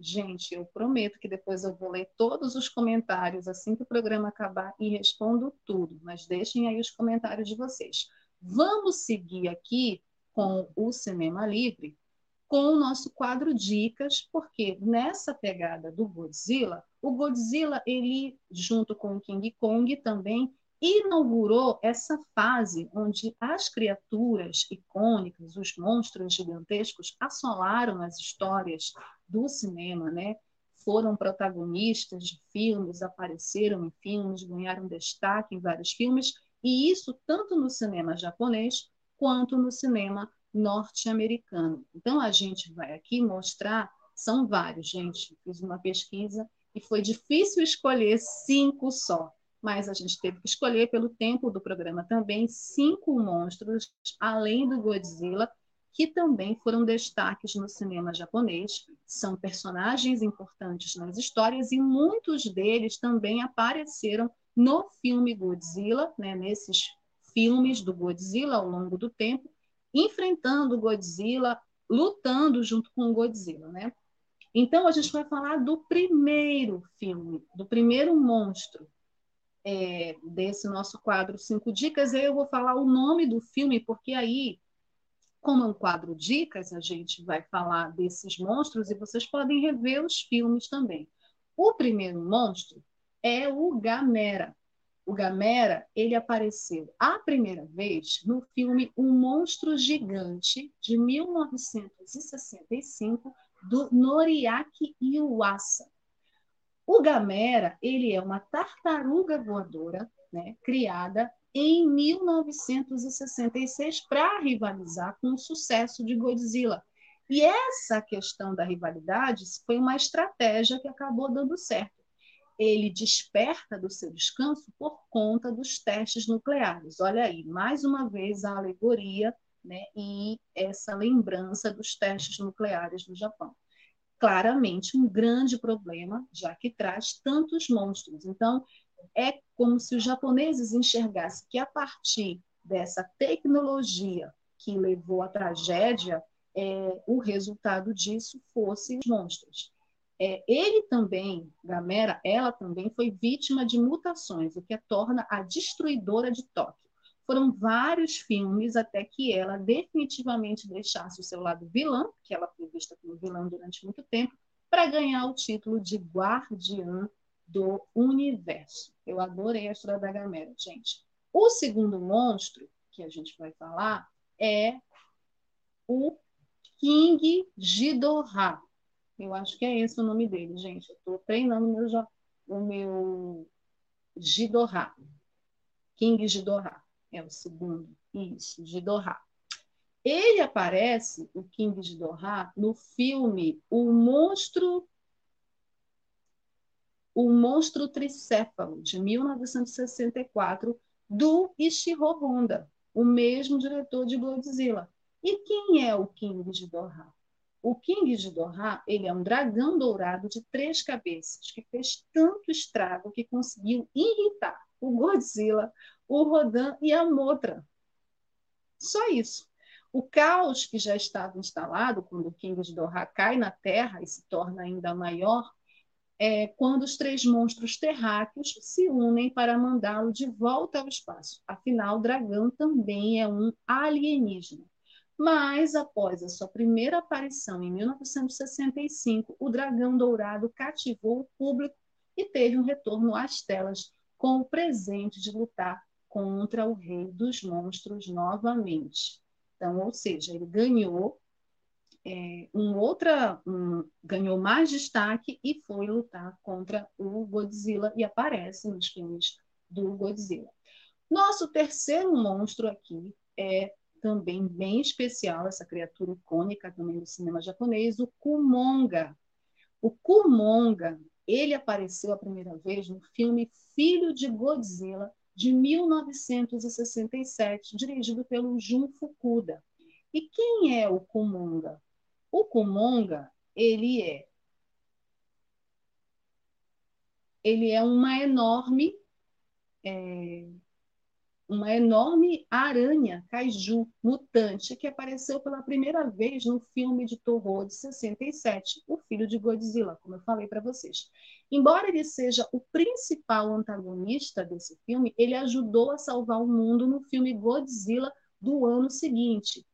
Gente, eu prometo que depois eu vou ler todos os comentários assim que o programa acabar e respondo tudo, mas deixem aí os comentários de vocês. Vamos seguir aqui com o Cinema Livre, com o nosso quadro Dicas, porque nessa pegada do Godzilla, o Godzilla, ele, junto com o King Kong, também inaugurou essa fase onde as criaturas icônicas, os monstros gigantescos, assolaram as histórias do cinema, né? Foram protagonistas de filmes, apareceram em filmes, ganharam destaque em vários filmes, e isso tanto no cinema japonês quanto no cinema norte-americano. Então a gente vai aqui mostrar, são vários, gente. Fiz uma pesquisa e foi difícil escolher cinco só mas a gente teve que escolher, pelo tempo do programa também, cinco monstros, além do Godzilla, que também foram destaques no cinema japonês. São personagens importantes nas histórias e muitos deles também apareceram no filme Godzilla, né, nesses filmes do Godzilla ao longo do tempo, enfrentando Godzilla, lutando junto com Godzilla, né? Então a gente vai falar do primeiro filme, do primeiro monstro, é, desse nosso quadro Cinco Dicas, eu vou falar o nome do filme, porque aí, como é um quadro Dicas, a gente vai falar desses monstros e vocês podem rever os filmes também. O primeiro monstro é o Gamera. O Gamera, ele apareceu a primeira vez no filme Um Monstro Gigante, de 1965, do Noriaki Iwasa. O Gamera, ele é uma tartaruga voadora, né, criada em 1966 para rivalizar com o sucesso de Godzilla. E essa questão da rivalidade foi uma estratégia que acabou dando certo. Ele desperta do seu descanso por conta dos testes nucleares. Olha aí, mais uma vez a alegoria né, e essa lembrança dos testes nucleares no Japão claramente um grande problema, já que traz tantos monstros. Então, é como se os japoneses enxergassem que a partir dessa tecnologia que levou à tragédia, é, o resultado disso fosse os monstros. É, ele também, Gamera, ela também foi vítima de mutações, o que a torna a destruidora de Tóquio. Foram vários filmes até que ela definitivamente deixasse o seu lado vilã, que ela foi vista como vilã durante muito tempo, para ganhar o título de Guardiã do Universo. Eu adorei a história da Gamera, gente. O segundo monstro que a gente vai falar é o King Ghidorah. Eu acho que é esse o nome dele, gente. Eu estou treinando meu, o meu Ghidorah. King Ghidorah é o segundo, isso, Doha. Ele aparece, o King Doha, no filme O Monstro o Monstro Tricéfalo, de 1964, do Ishiro Honda, o mesmo diretor de Godzilla. E quem é o King de Doha? O King de Doha, ele é um dragão dourado de três cabeças que fez tanto estrago que conseguiu irritar o Godzilla, o Rodan e a Motra. Só isso. O caos que já estava instalado quando o King de Doha cai na Terra e se torna ainda maior é quando os três monstros terráqueos se unem para mandá-lo de volta ao espaço. Afinal, o dragão também é um alienígena. Mas, após a sua primeira aparição em 1965, o dragão dourado cativou o público e teve um retorno às telas com o presente de lutar contra o rei dos monstros novamente. Então, ou seja, ele ganhou é, um outra, um, ganhou mais destaque e foi lutar contra o Godzilla e aparece nos filmes do Godzilla. Nosso terceiro monstro aqui é também bem especial, essa criatura icônica também do cinema japonês, o Kumonga. O Kumonga, ele apareceu a primeira vez no filme Filho de Godzilla, de 1967, dirigido pelo Jun Fukuda. E quem é o Kumonga? O Kumonga, ele é ele é uma enorme é, uma enorme aranha kaiju mutante que apareceu pela primeira vez no filme de terror de 67, O Filho de Godzilla, como eu falei para vocês. Embora ele seja o principal antagonista desse filme, ele ajudou a salvar o mundo no filme Godzilla do ano seguinte,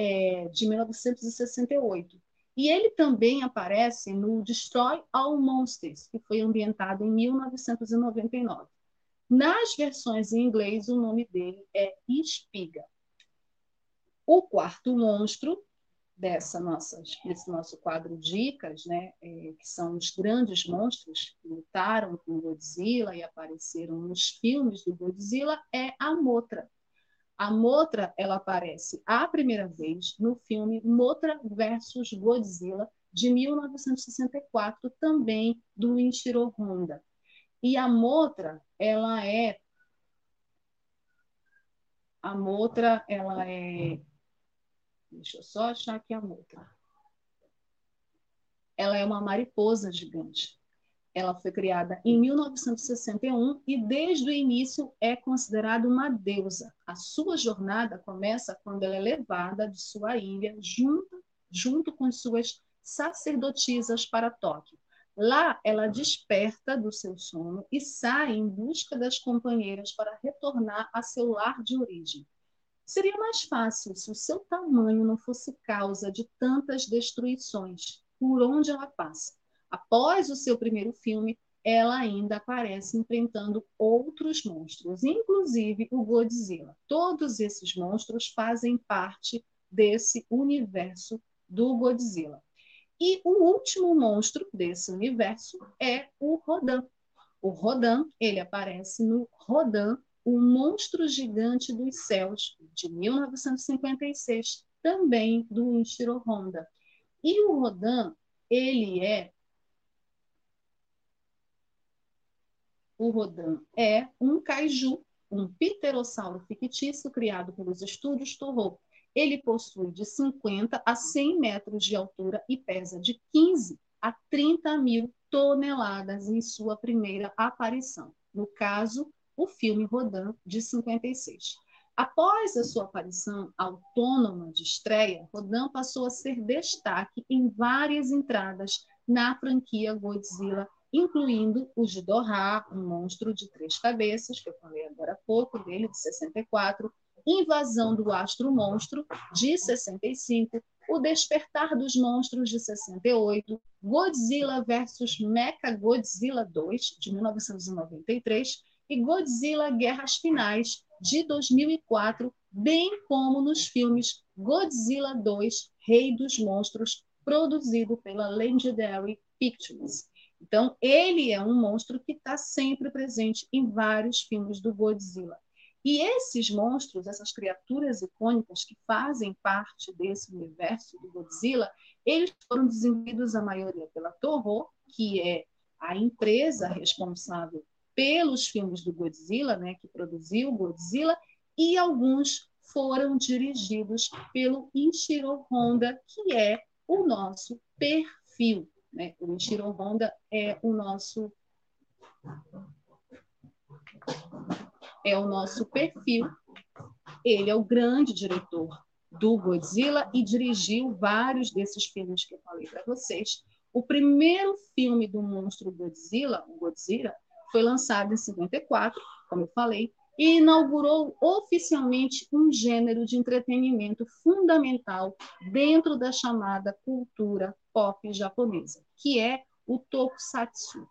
é, de 1968. E ele também aparece no Destroy All Monsters, que foi ambientado em 1999. Nas versões em inglês, o nome dele é Espiga. O quarto monstro dessa nossa, desse nosso quadro Dicas, né, é, que são os grandes monstros que lutaram com Godzilla e apareceram nos filmes do Godzilla, é a Motra. A Motra ela aparece a primeira vez no filme Motra versus Godzilla, de 1964, também do Inshiro Honda. E a motra, ela é a motra, ela é Deixa eu só achar aqui a motra. Ela é uma mariposa gigante. Ela foi criada em 1961 e desde o início é considerada uma deusa. A sua jornada começa quando ela é levada de sua ilha junto, junto com suas sacerdotisas para Tóquio. Lá, ela desperta do seu sono e sai em busca das companheiras para retornar a seu lar de origem. Seria mais fácil se o seu tamanho não fosse causa de tantas destruições por onde ela passa. Após o seu primeiro filme, ela ainda aparece enfrentando outros monstros, inclusive o Godzilla. Todos esses monstros fazem parte desse universo do Godzilla. E o último monstro desse universo é o Rodan. O Rodan, ele aparece no Rodan, o monstro gigante dos céus, de 1956, também do Inshiro Honda. E o Rodan, ele é o Rodan é um kaiju, um pterossauro fictício criado pelos estúdios Toho ele possui de 50 a 100 metros de altura e pesa de 15 a 30 mil toneladas em sua primeira aparição. No caso, o filme Rodan, de 56. Após a sua aparição autônoma de estreia, Rodan passou a ser destaque em várias entradas na franquia Godzilla, incluindo o Ghidorah, um monstro de três cabeças, que eu falei agora há pouco, dele, de 64, Invasão do Astro Monstro, de 65, O Despertar dos Monstros, de 68, Godzilla vs Mecha Godzilla 2, de 1993, e Godzilla Guerras Finais, de 2004, bem como nos filmes Godzilla 2, Rei dos Monstros, produzido pela Legendary Pictures. Então, ele é um monstro que está sempre presente em vários filmes do Godzilla. E esses monstros, essas criaturas icônicas que fazem parte desse universo do Godzilla, eles foram desenvolvidos a maioria pela Toho, que é a empresa responsável pelos filmes do Godzilla, né, que produziu o Godzilla, e alguns foram dirigidos pelo Inshiro Honda, que é o nosso perfil. Né? O Inshiro Honda é o nosso é o nosso perfil. Ele é o grande diretor do Godzilla e dirigiu vários desses filmes que eu falei para vocês. O primeiro filme do monstro Godzilla, o Godzilla, foi lançado em 54, como eu falei, e inaugurou oficialmente um gênero de entretenimento fundamental dentro da chamada cultura pop japonesa, que é o tokusatsu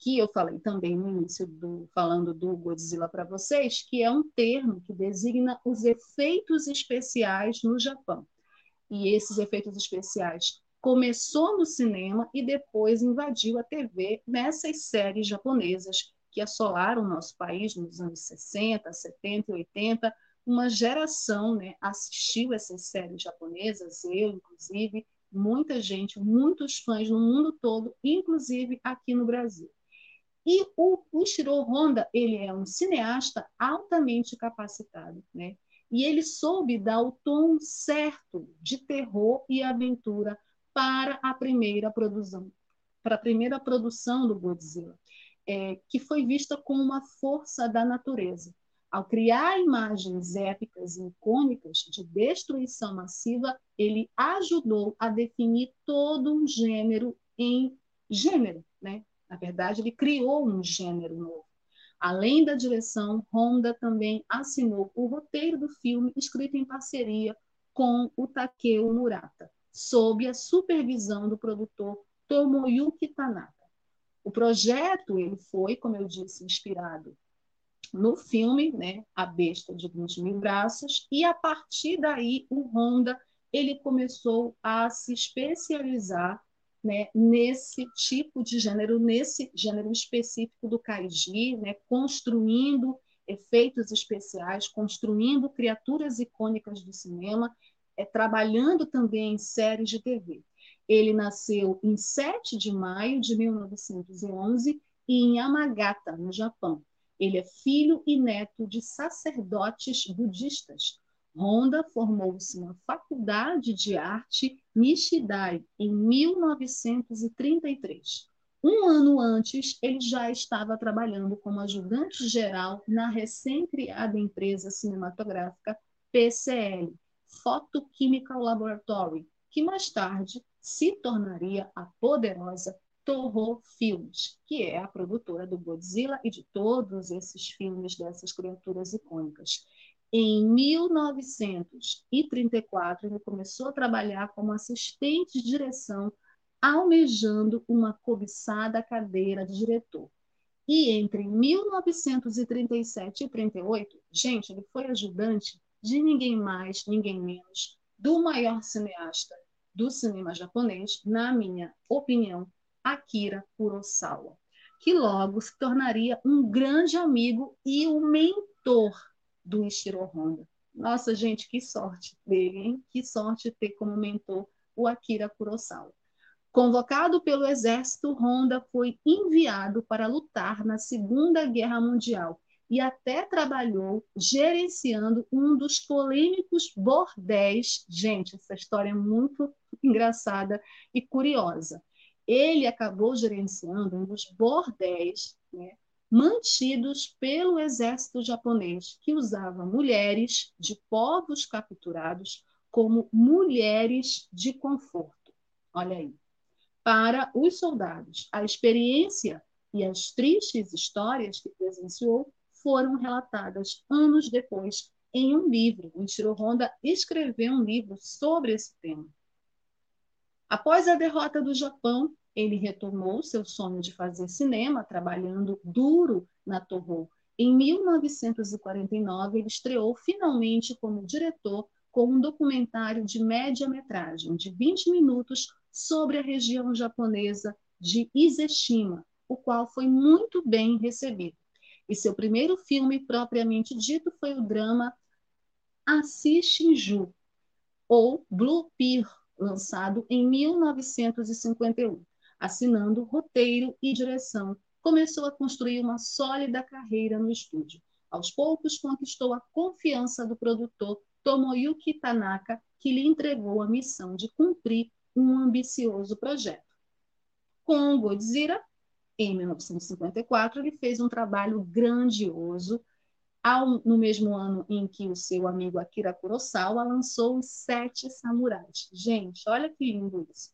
que eu falei também no início do falando do Godzilla para vocês, que é um termo que designa os efeitos especiais no Japão. E esses efeitos especiais começou no cinema e depois invadiu a TV nessas séries japonesas que assolaram o nosso país nos anos 60, 70 e 80. Uma geração né, assistiu essas séries japonesas, eu, inclusive, muita gente, muitos fãs no mundo todo, inclusive aqui no Brasil. E o, o Shiro Honda, ele é um cineasta altamente capacitado, né? E ele soube dar o tom certo de terror e aventura para a primeira produção, para a primeira produção do Godzilla, é, que foi vista como uma força da natureza. Ao criar imagens épicas e icônicas de destruição massiva, ele ajudou a definir todo um gênero em gênero, né? Na verdade, ele criou um gênero novo. Além da direção, Honda também assinou o roteiro do filme, escrito em parceria com o Takeo Murata, sob a supervisão do produtor Tomoyuki Tanaka. O projeto ele foi, como eu disse, inspirado no filme, né, A Besta de 20 Mil Braços, e a partir daí o Honda ele começou a se especializar né, nesse tipo de gênero, nesse gênero específico do kaiji, né, construindo efeitos especiais, construindo criaturas icônicas do cinema, é, trabalhando também em séries de TV. Ele nasceu em 7 de maio de 1911 e em Yamagata, no Japão. Ele é filho e neto de sacerdotes budistas. Honda formou-se na Faculdade de Arte Nishidai em 1933. Um ano antes, ele já estava trabalhando como ajudante geral na recém-criada empresa cinematográfica PCL, Photochemical Laboratory, que mais tarde se tornaria a poderosa Toho Films, que é a produtora do Godzilla e de todos esses filmes dessas criaturas icônicas. Em 1934, ele começou a trabalhar como assistente de direção, almejando uma cobiçada cadeira de diretor. E entre 1937 e 38, gente, ele foi ajudante de ninguém mais, ninguém menos, do maior cineasta do cinema japonês, na minha opinião, Akira Kurosawa, que logo se tornaria um grande amigo e o mentor do Ishiro Honda. Nossa, gente, que sorte dele, hein? Que sorte ter como mentor o Akira Kurosawa. Convocado pelo exército, Honda foi enviado para lutar na Segunda Guerra Mundial e até trabalhou gerenciando um dos polêmicos bordéis. Gente, essa história é muito (laughs) engraçada e curiosa ele acabou gerenciando dos bordéis né, mantidos pelo exército japonês, que usava mulheres de povos capturados como mulheres de conforto. Olha aí. Para os soldados, a experiência e as tristes histórias que presenciou foram relatadas anos depois em um livro. O Ichiro Honda escreveu um livro sobre esse tema. Após a derrota do Japão, ele retomou seu sonho de fazer cinema, trabalhando duro na Toho. Em 1949, ele estreou finalmente como diretor com um documentário de média-metragem de 20 minutos sobre a região japonesa de Izeshima, o qual foi muito bem recebido. E seu primeiro filme propriamente dito foi o drama Assi Shinju, ou Blue Pier, lançado em 1951 assinando roteiro e direção, começou a construir uma sólida carreira no estúdio. Aos poucos, conquistou a confiança do produtor Tomoyuki Tanaka, que lhe entregou a missão de cumprir um ambicioso projeto. Com Godzilla, em 1954, ele fez um trabalho grandioso, ao, no mesmo ano em que o seu amigo Akira Kurosawa lançou Os Sete Samurais. Gente, olha que lindo isso.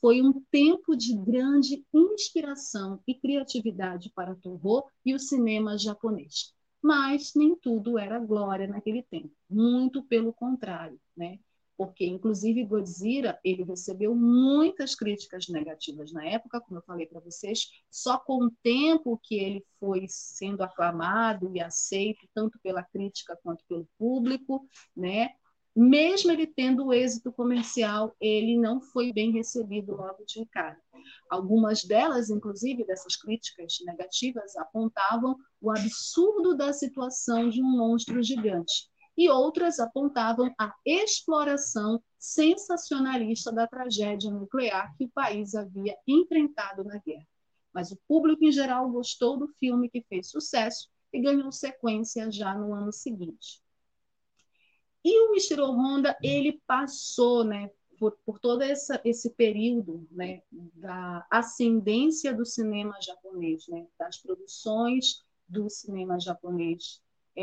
Foi um tempo de grande inspiração e criatividade para Toho e o cinema japonês. Mas nem tudo era glória naquele tempo, muito pelo contrário, né? Porque inclusive Godzilla, ele recebeu muitas críticas negativas na época, como eu falei para vocês, só com o tempo que ele foi sendo aclamado e aceito tanto pela crítica quanto pelo público, né? Mesmo ele tendo êxito comercial, ele não foi bem recebido logo de cara. Algumas delas, inclusive, dessas críticas negativas, apontavam o absurdo da situação de um monstro gigante, e outras apontavam a exploração sensacionalista da tragédia nuclear que o país havia enfrentado na guerra. Mas o público em geral gostou do filme, que fez sucesso e ganhou sequência já no ano seguinte. E o Ishiro Honda, ele passou, né, por, por todo essa, esse período, né, da ascendência do cinema japonês, né, das produções do cinema japonês É,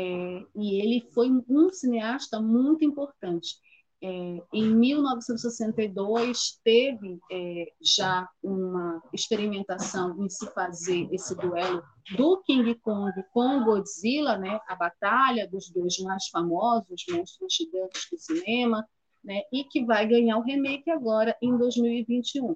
e ele foi um cineasta muito importante. É, em 1962, teve é, já uma experimentação em se fazer esse duelo do King Kong com Godzilla, né, a batalha dos dois mais famosos monstros gigantes do cinema, né, e que vai ganhar o remake agora em 2021.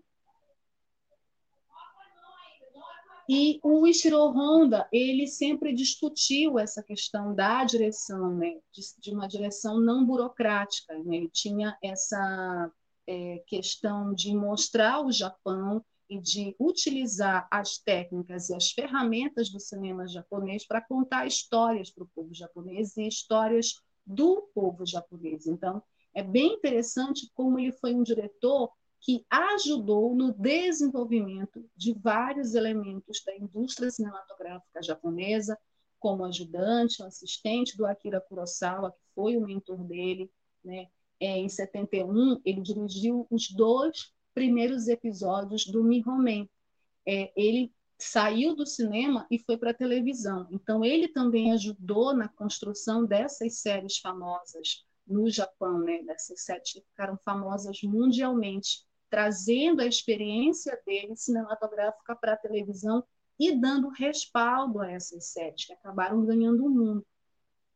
E o Ishiro Honda, ele sempre discutiu essa questão da direção, né? de, de uma direção não burocrática. Né? Ele tinha essa é, questão de mostrar o Japão e de utilizar as técnicas e as ferramentas do cinema japonês para contar histórias para o povo japonês e histórias do povo japonês. Então, é bem interessante como ele foi um diretor que ajudou no desenvolvimento de vários elementos da indústria cinematográfica japonesa, como ajudante, assistente do Akira Kurosawa, que foi o mentor dele. Né? É, em 71, ele dirigiu os dois primeiros episódios do Mihomen. É, ele saiu do cinema e foi para a televisão. Então, ele também ajudou na construção dessas séries famosas no Japão, né? Dessas séries que ficaram famosas mundialmente trazendo a experiência dele cinematográfica para a televisão e dando respaldo a essas séries que acabaram ganhando o mundo.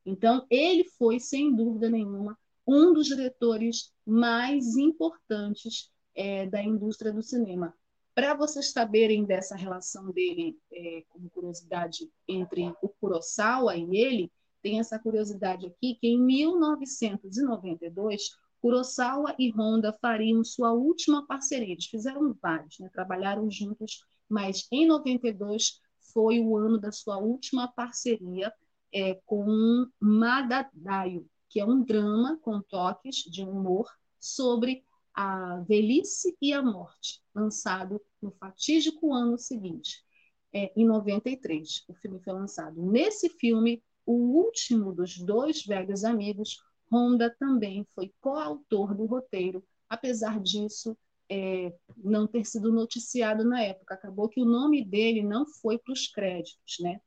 Então, ele foi, sem dúvida nenhuma, um dos diretores mais importantes é, da indústria do cinema. Para vocês saberem dessa relação dele, é, como curiosidade, entre o Kurosawa e ele, tem essa curiosidade aqui que em 1992 Kurosawa e Honda fariam sua última parceria. Eles fizeram vários, né? trabalharam juntos, mas em 92 foi o ano da sua última parceria é, com Madadaio, que é um drama com toques de humor sobre a velhice e a morte, lançado no fatídico ano seguinte, é, em 93. O filme foi lançado. Nesse filme, o último dos dois velhos amigos Honda também foi coautor do roteiro, apesar disso é, não ter sido noticiado na época. Acabou que o nome dele não foi para os créditos, né?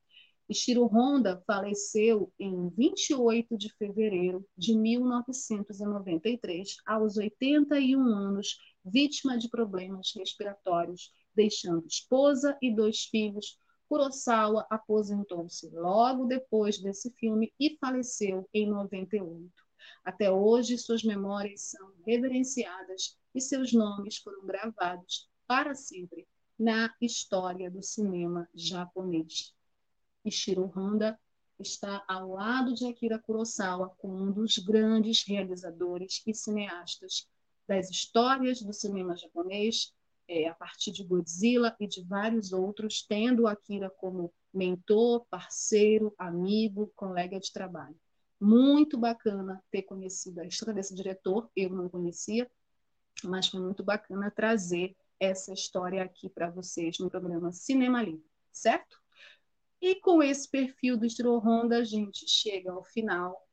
Ishiro Honda faleceu em 28 de fevereiro de 1993, aos 81 anos, vítima de problemas respiratórios, deixando esposa e dois filhos. Kurosawa aposentou-se logo depois desse filme e faleceu em 98. Até hoje, suas memórias são reverenciadas e seus nomes foram gravados para sempre na história do cinema japonês. Ishiro Honda está ao lado de Akira Kurosawa como um dos grandes realizadores e cineastas das histórias do cinema japonês, é, a partir de Godzilla e de vários outros, tendo Akira como mentor, parceiro, amigo, colega de trabalho. Muito bacana ter conhecido a história desse diretor, eu não conhecia, mas foi muito bacana trazer essa história aqui para vocês no programa Cinema Livre, certo? E com esse perfil do Estilo Honda, a gente chega ao final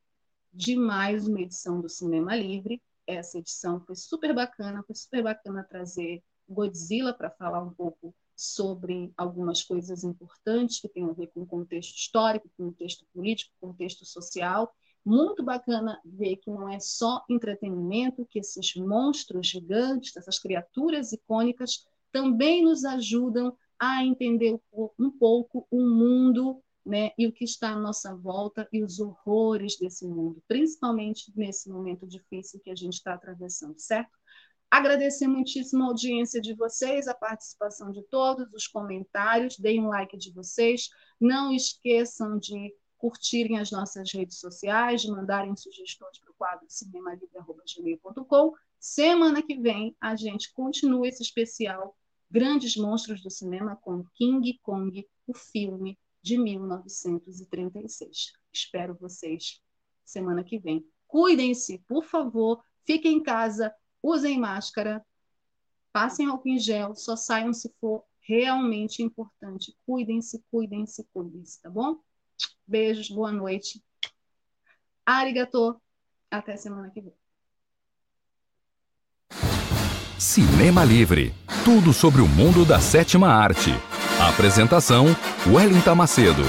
de mais uma edição do Cinema Livre. Essa edição foi super bacana, foi super bacana trazer Godzilla para falar um pouco sobre algumas coisas importantes que têm a ver com o contexto histórico, contexto político, contexto social. Muito bacana ver que não é só entretenimento, que esses monstros gigantes, essas criaturas icônicas, também nos ajudam a entender um pouco o mundo né, e o que está à nossa volta e os horrores desse mundo, principalmente nesse momento difícil que a gente está atravessando, certo? Agradecer muitíssimo a audiência de vocês, a participação de todos, os comentários, deem um like de vocês. Não esqueçam de curtirem as nossas redes sociais, de mandarem sugestões para o quadro cinemalivre.gmail.com. Semana que vem a gente continua esse especial Grandes Monstros do Cinema com King Kong, o filme de 1936. Espero vocês semana que vem. Cuidem-se, por favor, fiquem em casa, usem máscara, passem álcool em gel, só saiam se for realmente importante. Cuidem-se, cuidem-se, cuidem-se, tá bom? Beijos, boa noite. Arigato. Até semana que vem. Cinema Livre. Tudo sobre o mundo da sétima arte. Apresentação: Wellington Macedo.